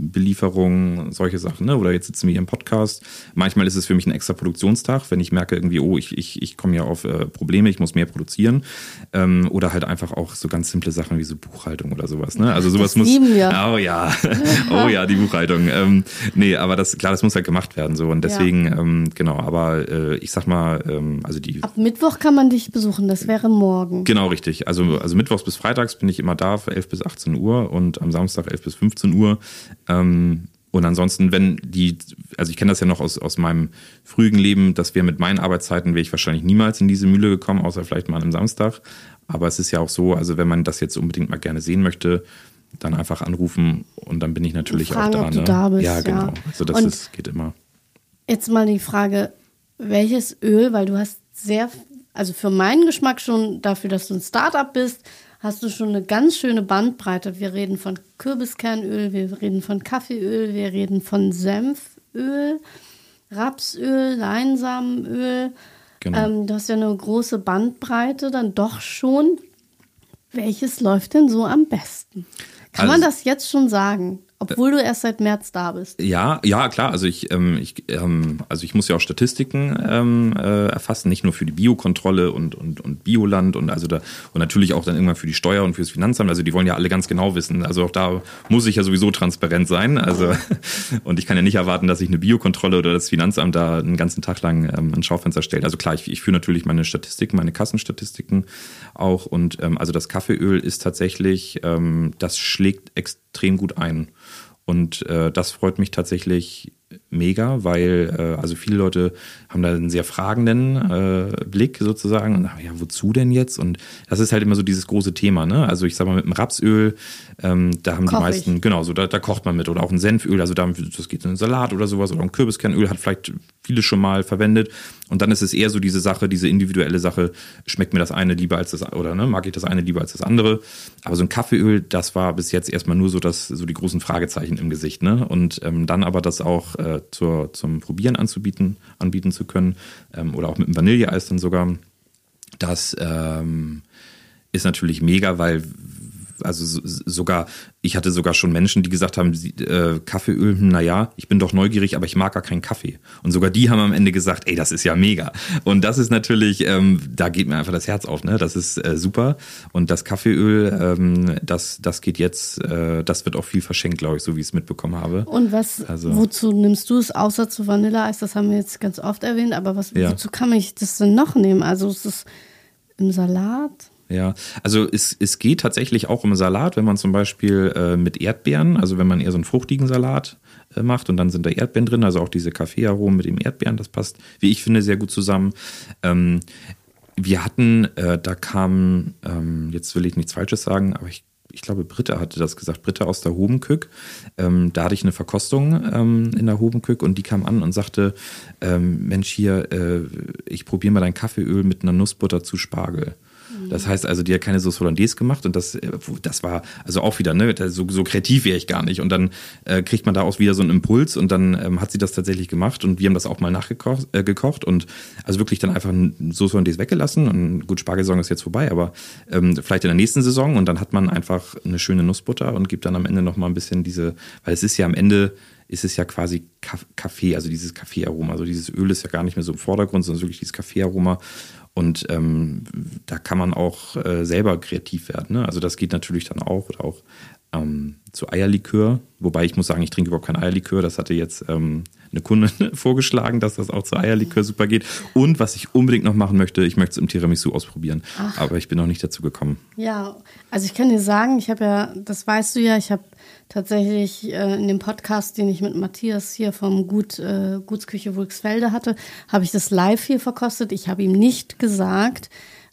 Belieferung, solche Sachen, ne? Oder jetzt sitzen wir hier im Podcast. Manchmal ist es für mich ein extra Produktionstag, wenn ich merke irgendwie, oh, ich, ich, ich komme ja auf äh, Probleme, ich muss mehr produzieren. Ähm, oder halt einfach auch so ganz simple Sachen wie so Buchhaltung oder sowas, ne? Also sowas Das muss. lieben wir. Oh ja, oh ja, die Buchhaltung. Ähm, nee, aber das, klar, das muss halt gemacht werden so. Und deswegen, ähm, genau, aber äh, ich sag mal, ähm, also die Ab Mittwoch kann man dich besuchen, das wäre morgen. Genau, richtig. Also, also mittwochs bis freitags bin ich immer da für 11 bis 18 Uhr und am Samstag 11 bis 15 Uhr. Ähm, und ansonsten, wenn die, also ich kenne das ja noch aus, aus meinem frühen Leben, dass wir mit meinen Arbeitszeiten wäre ich wahrscheinlich niemals in diese Mühle gekommen, außer vielleicht mal einem Samstag. Aber es ist ja auch so, also wenn man das jetzt unbedingt mal gerne sehen möchte, dann einfach anrufen und dann bin ich natürlich Fragen, auch da. ob du ne? da bist, ja, genau. ja. Also das Und- ist, geht immer. Jetzt mal die Frage, welches Öl, weil du hast sehr, also für meinen Geschmack schon dafür, dass du ein Startup bist, hast du schon eine ganz schöne Bandbreite. Wir reden von Kürbiskernöl, wir reden von Kaffeeöl, wir reden von Senföl, Rapsöl, Leinsamenöl. Genau. Ähm, du hast ja eine große Bandbreite dann doch schon. Welches läuft denn so am besten? Kann man Also- das jetzt schon sagen? Obwohl du erst seit März da bist. Ja, ja, klar. Also ich, ähm, ich, ähm, also ich muss ja auch Statistiken ähm, äh, erfassen, nicht nur für die Biokontrolle und, und, und Bioland und also da und natürlich auch dann irgendwann für die Steuer und fürs Finanzamt. Also die wollen ja alle ganz genau wissen. Also auch da muss ich ja sowieso transparent sein. Also und ich kann ja nicht erwarten, dass ich eine Biokontrolle oder das Finanzamt da einen ganzen Tag lang ähm, ein Schaufenster stellt. Also klar, ich, ich führe natürlich meine Statistiken, meine Kassenstatistiken auch und ähm, also das Kaffeeöl ist tatsächlich, ähm, das schlägt extrem gut ein. Und äh, das freut mich tatsächlich mega, weil äh, also viele Leute haben da einen sehr fragenden äh, Blick sozusagen und ja, wozu denn jetzt? Und das ist halt immer so dieses große Thema, ne? Also ich sag mal mit dem Rapsöl, ähm, da haben Koch die meisten, ich. genau, so da, da kocht man mit oder auch ein Senföl, also da, das geht in einen Salat oder sowas oder ein Kürbiskernöl hat vielleicht viele schon mal verwendet und dann ist es eher so diese Sache, diese individuelle Sache, schmeckt mir das eine lieber als das oder ne, mag ich das eine lieber als das andere, aber so ein Kaffeeöl, das war bis jetzt erstmal nur so das so die großen Fragezeichen im Gesicht, ne? Und ähm, dann aber das auch äh, zur, zum Probieren anzubieten, anbieten zu können ähm, oder auch mit einem Vanilleeis dann sogar. Das ähm, ist natürlich mega, weil also sogar, ich hatte sogar schon Menschen, die gesagt haben, äh, Kaffeeöl, hm, naja, ich bin doch neugierig, aber ich mag gar keinen Kaffee. Und sogar die haben am Ende gesagt, ey, das ist ja mega. Und das ist natürlich, ähm, da geht mir einfach das Herz auf, ne? Das ist äh, super. Und das Kaffeeöl, ähm, das, das geht jetzt, äh, das wird auch viel verschenkt, glaube ich, so wie ich es mitbekommen habe. Und was, also, wozu nimmst du es außer zu Vanilleeis? Das haben wir jetzt ganz oft erwähnt, aber was, ja. wozu kann ich das denn noch nehmen? Also ist es im Salat? Ja, also es, es geht tatsächlich auch um Salat, wenn man zum Beispiel äh, mit Erdbeeren, also wenn man eher so einen fruchtigen Salat äh, macht und dann sind da Erdbeeren drin, also auch diese Kaffeearomen mit dem Erdbeeren, das passt, wie ich finde, sehr gut zusammen. Ähm, wir hatten, äh, da kam, ähm, jetzt will ich nichts Falsches sagen, aber ich ich glaube, Britta hatte das gesagt, Britta aus der Hobenkück. Ähm, da hatte ich eine Verkostung ähm, in der Hobenkück und die kam an und sagte, ähm, Mensch, hier, äh, ich probiere mal dein Kaffeeöl mit einer Nussbutter zu Spargel. Das heißt also, die hat keine Sauce Hollandaise gemacht und das, äh, das war also auch wieder, ne, so, so kreativ wäre ich gar nicht. Und dann äh, kriegt man daraus wieder so einen Impuls und dann ähm, hat sie das tatsächlich gemacht und wir haben das auch mal nachgekocht äh, und also wirklich dann einfach Sauce Hollandaise weggelassen und gut, Spargelsaison ist jetzt vorbei, aber ähm, vielleicht in der nächsten Saison und dann hat man einfach eine schöne Nussbutter und gibt dann am Ende nochmal ein bisschen diese, weil es ist ja am Ende ist es ja quasi Kaffee, also dieses Kaffeearoma. Also dieses Öl ist ja gar nicht mehr so im Vordergrund, sondern wirklich dieses Kaffeearoma. Und ähm, da kann man auch äh, selber kreativ werden. Ne? Also das geht natürlich dann auch. Oder auch ähm, zu Eierlikör. Wobei ich muss sagen, ich trinke überhaupt kein Eierlikör. Das hatte jetzt ähm, eine Kundin vorgeschlagen, dass das auch zu Eierlikör super geht. Und was ich unbedingt noch machen möchte, ich möchte es im Tiramisu ausprobieren. Ach. Aber ich bin noch nicht dazu gekommen. Ja, also ich kann dir sagen, ich habe ja, das weißt du ja, ich habe tatsächlich äh, in dem Podcast, den ich mit Matthias hier vom Gut, äh, Gutsküche Wulksfelde hatte, habe ich das live hier verkostet. Ich habe ihm nicht gesagt,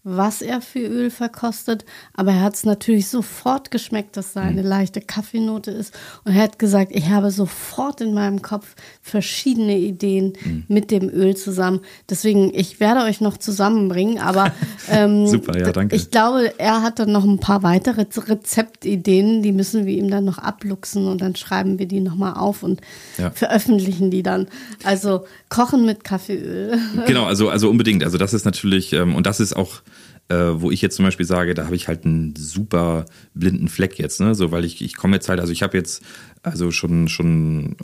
was er für Öl verkostet, aber er hat es natürlich sofort geschmeckt, dass da eine mhm. leichte Kaffeenote ist. Und er hat gesagt, ich habe sofort in meinem Kopf verschiedene Ideen mhm. mit dem Öl zusammen. Deswegen, ich werde euch noch zusammenbringen, aber ähm, Super, ja, danke. ich glaube, er hat dann noch ein paar weitere Rezeptideen, die müssen wir ihm dann noch abluchsen und dann schreiben wir die nochmal auf und ja. veröffentlichen die dann. Also kochen mit Kaffeeöl. Genau, also, also unbedingt. Also das ist natürlich, ähm, und das ist auch äh, wo ich jetzt zum Beispiel sage, da habe ich halt einen super blinden Fleck jetzt, ne? So, weil ich, ich komme jetzt halt, also ich habe jetzt also schon, schon,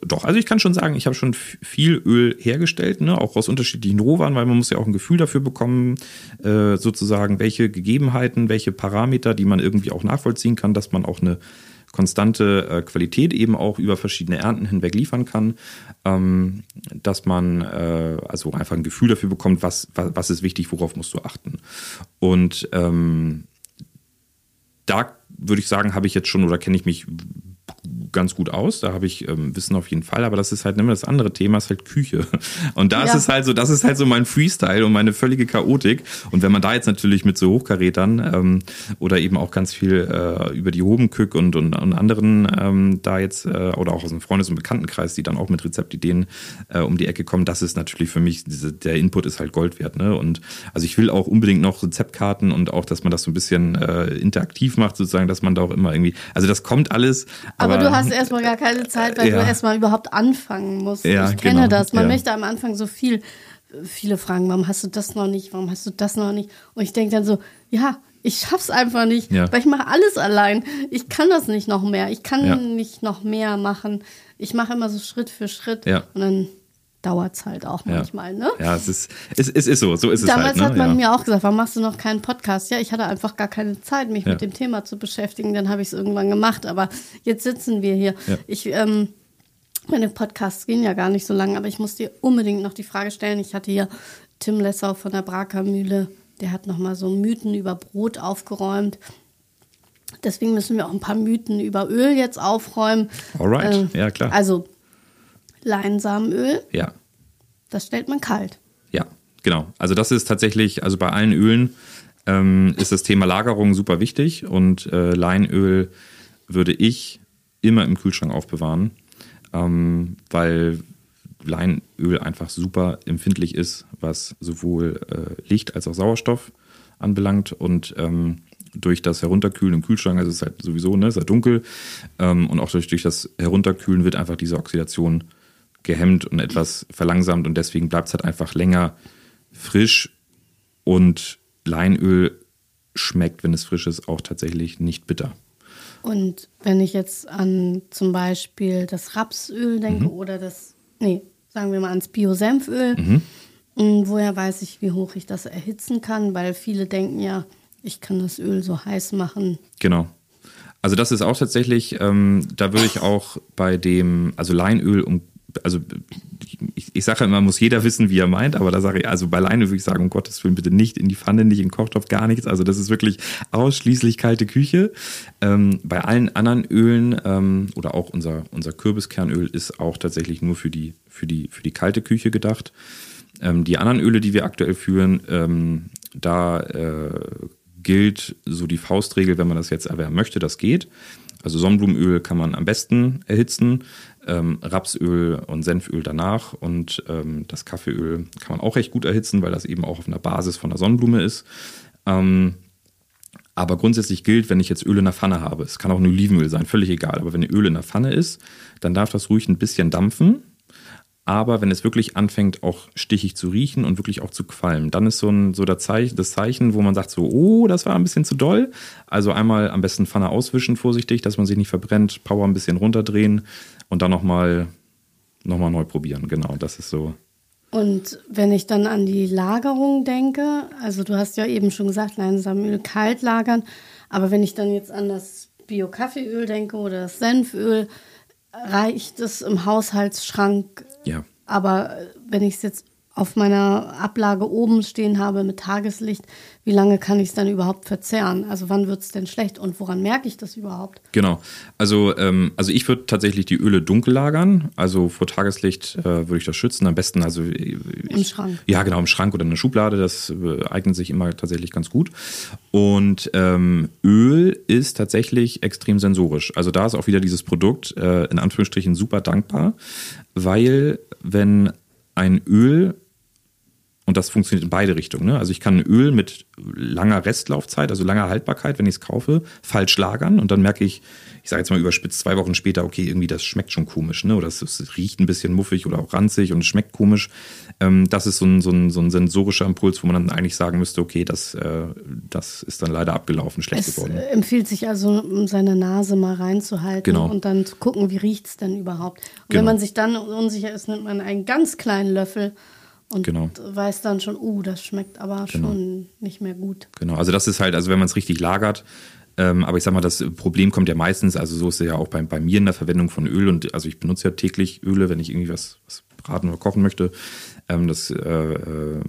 doch, also ich kann schon sagen, ich habe schon viel Öl hergestellt, ne? auch aus unterschiedlichen Rohwaren, weil man muss ja auch ein Gefühl dafür bekommen, äh, sozusagen, welche Gegebenheiten, welche Parameter, die man irgendwie auch nachvollziehen kann, dass man auch eine konstante äh, Qualität eben auch über verschiedene Ernten hinweg liefern kann, ähm, dass man äh, also einfach ein Gefühl dafür bekommt, was, was, was ist wichtig, worauf musst du achten. Und ähm, da würde ich sagen, habe ich jetzt schon oder kenne ich mich ganz gut aus. Da habe ich ähm, Wissen auf jeden Fall. Aber das ist halt immer das andere Thema, ist halt Küche. Und da ja. ist es halt so, das ist halt so mein Freestyle und meine völlige Chaotik. Und wenn man da jetzt natürlich mit so Hochkarätern ähm, oder eben auch ganz viel äh, über die Hobenkück und, und, und anderen ähm, da jetzt äh, oder auch aus dem Freundes- und Bekanntenkreis, die dann auch mit Rezeptideen äh, um die Ecke kommen, das ist natürlich für mich, diese, der Input ist halt Gold wert. Ne? Und also ich will auch unbedingt noch Rezeptkarten und auch, dass man das so ein bisschen äh, interaktiv macht, sozusagen, dass man da auch immer irgendwie, also das kommt alles. Aber, aber du hast erstmal gar keine Zeit, weil ja. du erstmal überhaupt anfangen musst. Ja, ich kenne genau. das. Man ja. möchte am Anfang so viel, viele fragen, warum hast du das noch nicht, warum hast du das noch nicht? Und ich denke dann so, ja, Ich schaff's einfach nicht, Ja. weil ich mache alles allein. Ich kann das nicht noch mehr. Ich kann Ja. nicht noch mehr machen. Ich mache immer so Schritt für Schritt Ja. und dann dauert's halt auch Ja. manchmal, ne? Ja, es ist, es, es ist so, so ist es Damals halt. Ne? hat man ja. mir auch gesagt, warum machst du noch keinen Podcast? Ja, ich hatte einfach gar keine Zeit, mich Ja. mit dem Thema zu beschäftigen. Dann habe ich es irgendwann gemacht, aber jetzt sitzen wir hier. Ja. Ich, ähm, meine Podcasts gehen ja gar nicht so lange, aber ich muss dir unbedingt noch die Frage stellen. Ich hatte hier Tim Lessau von der Braker Mühle, der hat nochmal so Mythen über Brot aufgeräumt. Deswegen müssen wir auch ein paar Mythen über Öl jetzt aufräumen. Alright, ja, klar. Also Leinsamenöl, Ja, das stellt man kalt. ja, genau. Also das ist tatsächlich, also bei allen Ölen ähm, ist das Thema Lagerung super wichtig und äh, Leinöl würde ich immer im Kühlschrank aufbewahren, ähm, weil Leinöl einfach super empfindlich ist, was sowohl äh, Licht als auch Sauerstoff anbelangt und ähm, durch das Herunterkühlen im Kühlschrank, also es ist halt sowieso, ne, es ist halt dunkel ähm, und auch durch, durch das Herunterkühlen wird einfach diese Oxidation gehemmt und etwas verlangsamt und deswegen bleibt es halt einfach länger frisch und Leinöl schmeckt, wenn es frisch ist, auch tatsächlich nicht bitter. Und wenn ich jetzt an zum Beispiel das Rapsöl denke Mhm. oder das, nee, sagen wir mal ans Bio-Senföl, Mhm. mh, woher weiß ich, wie hoch ich das erhitzen kann? Weil viele denken ja, ich kann das Öl so heiß machen. Genau. Also das ist auch tatsächlich, ähm, da würde ich auch bei dem, also Leinöl um, also ich, ich sage immer, muss jeder wissen, wie er meint, aber da sage ich, also bei Leinöl würde ich sagen, um Gottes Willen bitte nicht in die Pfanne, nicht in den Kochtopf, gar nichts. Also das ist wirklich ausschließlich kalte Küche. Ähm, bei allen anderen Ölen ähm, oder auch unser, unser Kürbiskernöl ist auch tatsächlich nur für die, für die, für die kalte Küche gedacht. Ähm, die anderen Öle, die wir aktuell führen, ähm, da äh, gilt so die Faustregel, wenn man das jetzt erwärmen möchte, das geht. Also Sonnenblumenöl kann man am besten erhitzen, ähm, Rapsöl und Senföl danach und ähm, das Kaffeeöl kann man auch recht gut erhitzen, weil das eben auch auf einer Basis von der Sonnenblume ist. Ähm, aber grundsätzlich gilt, wenn ich jetzt Öl in der Pfanne habe, es kann auch ein Olivenöl sein, völlig egal, aber wenn Öl in der Pfanne ist, dann darf das ruhig ein bisschen dampfen. Aber wenn es wirklich anfängt, auch stichig zu riechen und wirklich auch zu qualmen, dann ist so, ein, so das Zeichen, wo man sagt so, oh, das war ein bisschen zu doll. Also einmal am besten Pfanne auswischen, vorsichtig, dass man sich nicht verbrennt, Power ein bisschen runterdrehen und dann nochmal noch mal neu probieren. Genau, das ist so. Und wenn ich dann an die Lagerung denke, also du hast ja eben schon gesagt, Leinsamenöl kalt lagern, aber wenn ich dann jetzt an das Bio-Kaffeeöl denke oder das Senföl, reicht es im Haushaltsschrank. Ja. Aber wenn ich es jetzt auf meiner Ablage oben stehen habe mit Tageslicht, wie lange kann ich es dann überhaupt verzehren? Also wann wird es denn schlecht und woran merke ich das überhaupt? Genau. Also, ähm, also ich würde tatsächlich die Öle dunkel lagern. Also vor Tageslicht äh, würde ich das schützen. Am besten also ich, Im Schrank. Ja, genau, im Schrank oder in der Schublade. Das äh, eignet sich immer tatsächlich ganz gut. Und ähm, Öl ist tatsächlich extrem sensorisch. Also da ist auch wieder dieses Produkt äh, in Anführungsstrichen super dankbar, weil wenn ein Öl und das funktioniert in beide Richtungen. Ne? Also ich kann ein Öl mit langer Restlaufzeit, also langer Haltbarkeit, wenn ich es kaufe, falsch lagern und dann merke ich, ich sage jetzt mal überspitzt, zwei Wochen später, okay, irgendwie das schmeckt schon komisch, ne? Oder es, es riecht ein bisschen muffig oder auch ranzig und es schmeckt komisch. Ähm, das ist so ein, so, ein, so ein sensorischer Impuls, wo man dann eigentlich sagen müsste, okay, das, äh, das ist dann leider abgelaufen, schlecht Es geworden. äh, empfiehlt sich also, um seine Nase mal reinzuhalten Genau. und dann zu gucken, wie riecht es denn überhaupt. Und Genau. wenn man sich dann unsicher ist, nimmt man einen ganz kleinen Löffel und Genau. weiß dann schon, uh, das schmeckt aber schon nicht mehr gut. Genau, also das ist halt, also wenn man es richtig lagert, ähm, aber ich sag mal, das Problem kommt ja meistens, also so ist es ja auch bei, bei mir in der Verwendung von Öl und also ich benutze ja täglich Öle, wenn ich irgendwie was, was braten oder kochen möchte. Ähm, das, äh, äh,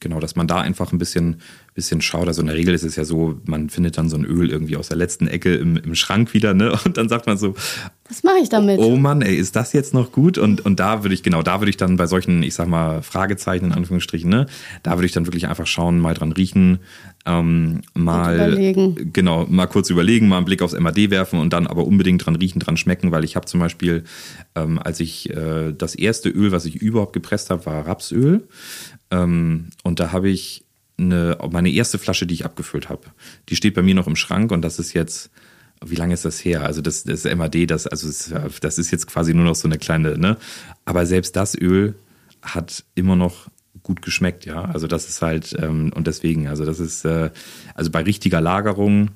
genau, dass man da einfach ein bisschen, bisschen schaut. Also in der Regel ist es ja so, man findet dann so ein Öl irgendwie aus der letzten Ecke im, im Schrank wieder, ne? Und dann sagt man so, Was mache ich damit? oh Mann, ey, ist das jetzt noch gut? Und, und da würde ich, genau, da würde ich dann bei solchen, ich sag mal, Fragezeichen in Anführungsstrichen, ne, da würde ich dann wirklich einfach schauen, mal dran riechen, ähm, mal überlegen. genau, mal kurz überlegen, mal einen Blick aufs MAD werfen und dann aber unbedingt dran riechen, dran schmecken, weil ich habe zum Beispiel, ähm, als ich äh, das erste Öl, was ich überhaupt gepresst habe, war Rapsöl. Ähm, und da habe ich eine, meine erste Flasche, die ich abgefüllt habe, die steht bei mir noch im Schrank und das ist jetzt wie lange ist das her? Also das, das MAD, das, also das, das ist jetzt quasi nur noch so eine kleine, ne? Aber selbst das Öl hat immer noch gut geschmeckt, ja. Also das ist halt, ähm, und deswegen, also das ist, äh, also bei richtiger Lagerung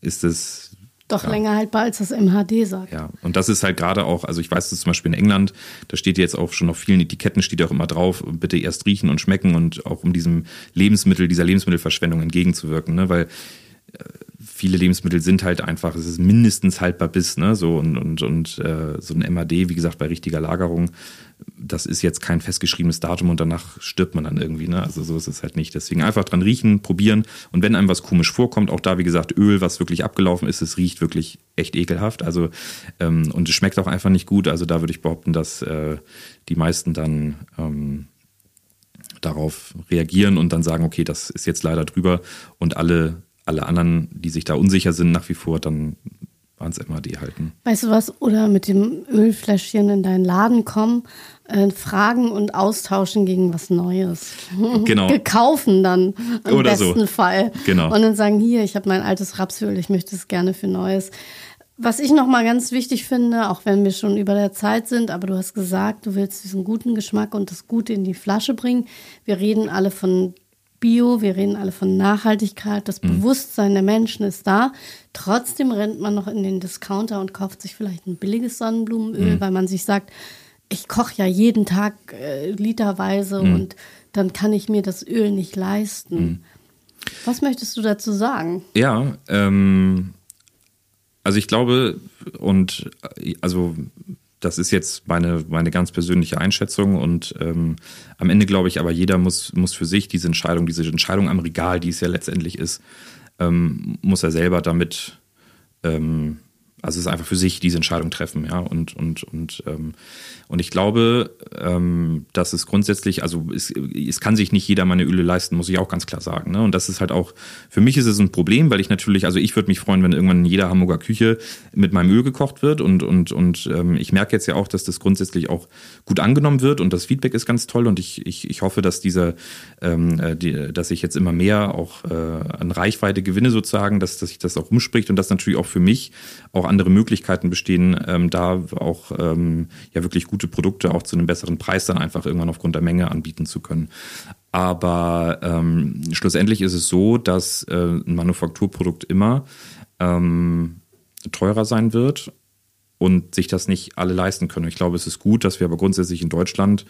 ist es doch ja. länger haltbar, als das MHD sagt. Ja, und das ist halt gerade auch, also ich weiß das zum Beispiel in England, da steht jetzt auch schon auf vielen Etiketten, steht auch immer drauf, bitte erst riechen und schmecken und auch um diesem Lebensmittel, dieser Lebensmittelverschwendung entgegenzuwirken, ne? weil viele Lebensmittel sind halt einfach, es ist mindestens haltbar bis, ne, so und, und, und äh, so ein MAD, wie gesagt, bei richtiger Lagerung, das ist jetzt kein festgeschriebenes Datum und danach stirbt man dann irgendwie, ne, also so ist es halt nicht. Deswegen einfach dran riechen, probieren und wenn einem was komisch vorkommt, auch da, wie gesagt, Öl, was wirklich abgelaufen ist, es riecht wirklich echt ekelhaft, also ähm, und es schmeckt auch einfach nicht gut, also da würde ich behaupten, dass äh, die meisten dann ähm, darauf reagieren und dann sagen, okay, das ist jetzt leider drüber und alle alle anderen, die sich da unsicher sind, nach wie vor dann ans MAD halten. Weißt du was? Oder mit dem Ölfläschchen in deinen Laden kommen, äh, fragen und austauschen gegen was Neues. Genau. Gekaufen dann im Oder besten so. Fall. Genau. Und dann sagen, hier, ich habe mein altes Rapsöl, ich möchte es gerne für Neues. Was ich nochmal ganz wichtig finde, auch wenn wir schon über der Zeit sind, aber du hast gesagt, du willst diesen guten Geschmack und das Gute in die Flasche bringen. Wir reden alle von Bio, wir reden alle von Nachhaltigkeit, das mhm. Bewusstsein der Menschen ist da. Trotzdem rennt man noch in den Discounter und kauft sich vielleicht ein billiges Sonnenblumenöl, mhm. weil man sich sagt, ich koche ja jeden Tag äh, literweise mhm. und dann kann ich mir das Öl nicht leisten. Mhm. Was möchtest du dazu sagen? Ja, ähm, also ich glaube, und äh, also das ist jetzt meine, meine ganz persönliche Einschätzung und ähm, am Ende glaube ich aber, jeder muss, muss für sich diese Entscheidung, diese Entscheidung am Regal, die es ja letztendlich ist, ähm, muss er selber damit ähm, also es ist einfach für sich diese Entscheidung treffen, ja. Und, und, und, ähm, und ich glaube, ähm, dass es grundsätzlich, also es, es kann sich nicht jeder meine Öle leisten, muss ich auch ganz klar sagen. Ne? Und das ist halt auch, für mich ist es ein Problem, weil ich natürlich, also ich würde mich freuen, wenn irgendwann in jeder Hamburger Küche mit meinem Öl gekocht wird. Und, und, und ähm, ich merke jetzt ja auch, dass das grundsätzlich auch gut angenommen wird und das Feedback ist ganz toll. Und ich, ich, ich hoffe, dass dieser, ähm, äh, die, dass ich jetzt immer mehr auch äh, an Reichweite gewinne sozusagen, dass, dass sich das auch umspricht und das natürlich auch für mich auch andere Möglichkeiten bestehen, ähm, da auch ähm, ja wirklich gute Produkte auch zu einem besseren Preis dann einfach irgendwann aufgrund der Menge anbieten zu können. Aber ähm, schlussendlich ist es so, dass äh, ein Manufakturprodukt immer ähm, teurer sein wird und sich das nicht alle leisten können. Ich glaube, es ist gut, dass wir aber grundsätzlich in Deutschland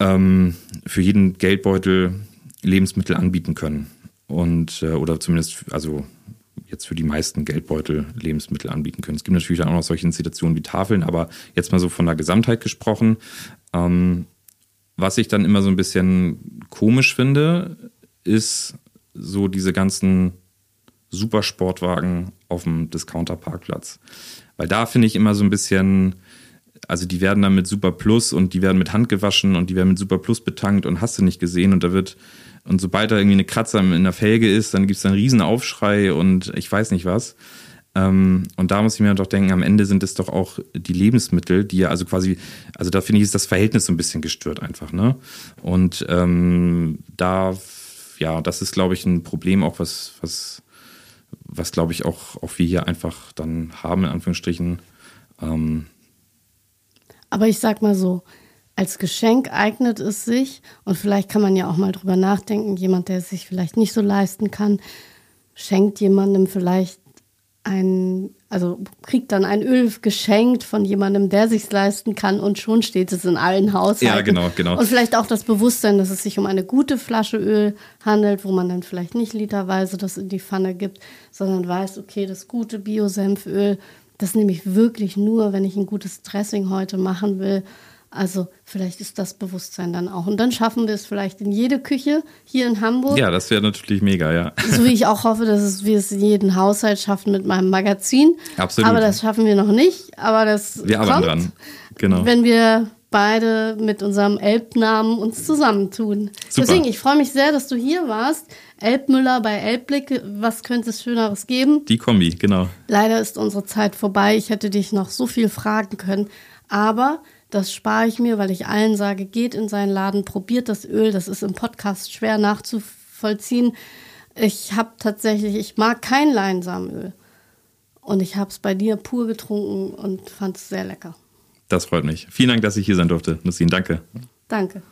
ähm, für jeden Geldbeutel Lebensmittel anbieten können. Und, äh, oder zumindest, also jetzt für die meisten Geldbeutel Lebensmittel anbieten können. Es gibt natürlich auch noch solche Institutionen wie Tafeln, aber jetzt mal so von der Gesamtheit gesprochen. Ähm, was ich dann immer so ein bisschen komisch finde, ist so diese ganzen Supersportwagen auf dem Discounter-Parkplatz. Weil da finde ich immer so ein bisschen, also die werden dann mit Super Plus und die werden mit Hand gewaschen und die werden mit Super Plus betankt und hast du nicht gesehen und da wird und sobald da irgendwie eine Kratzer in der Felge ist, dann gibt es einen riesen Aufschrei und ich weiß nicht was. Ähm, und da muss ich mir doch denken, am Ende sind es doch auch die Lebensmittel, die ja also quasi, also da finde ich, ist das Verhältnis so ein bisschen gestört einfach, ne? Und ähm, da, ja, das ist, glaube ich, ein Problem auch, was, was, was glaube ich auch, auch wir hier einfach dann haben, in Anführungsstrichen. Ähm, Aber ich sag mal so, als Geschenk eignet es sich und vielleicht kann man ja auch mal drüber nachdenken, jemand, der es sich vielleicht nicht so leisten kann, schenkt jemandem vielleicht ein, also kriegt dann ein Öl geschenkt von jemandem, der sich leisten kann und schon steht es in allen Haushalten. Ja, genau, genau. Und vielleicht auch das Bewusstsein, dass es sich um eine gute Flasche Öl handelt, wo man dann vielleicht nicht literweise das in die Pfanne gibt, sondern weiß, okay, das gute Bio-Senföl, das nehme ich wirklich nur, wenn ich ein gutes Dressing heute machen will also vielleicht ist das Bewusstsein dann auch. Und dann schaffen wir es vielleicht in jede Küche hier in Hamburg. Ja, das wäre natürlich mega, ja. So wie ich auch hoffe, dass es, wir es in jeden Haushalt schaffen mit meinem Magazin. Absolut. Aber das schaffen wir noch nicht. Aber das wir kommt, arbeiten dran. Genau. wenn wir beide mit unserem Elbnamen uns zusammentun. Super. Deswegen, ich freue mich sehr, dass du hier warst. Elbmüller bei Elbblick, was könnte es Schöneres geben? Die Kombi, genau. Leider ist unsere Zeit vorbei. Ich hätte dich noch so viel fragen können. Aber das spare ich mir, weil ich allen sage, geht in seinen Laden, probiert das Öl. Das ist im Podcast schwer nachzuvollziehen. Ich habe tatsächlich, ich mag kein Leinsamenöl. Und ich habe es bei dir pur getrunken und fand es sehr lecker. Das freut mich. Vielen Dank, dass ich hier sein durfte, Lucien. Danke. Danke.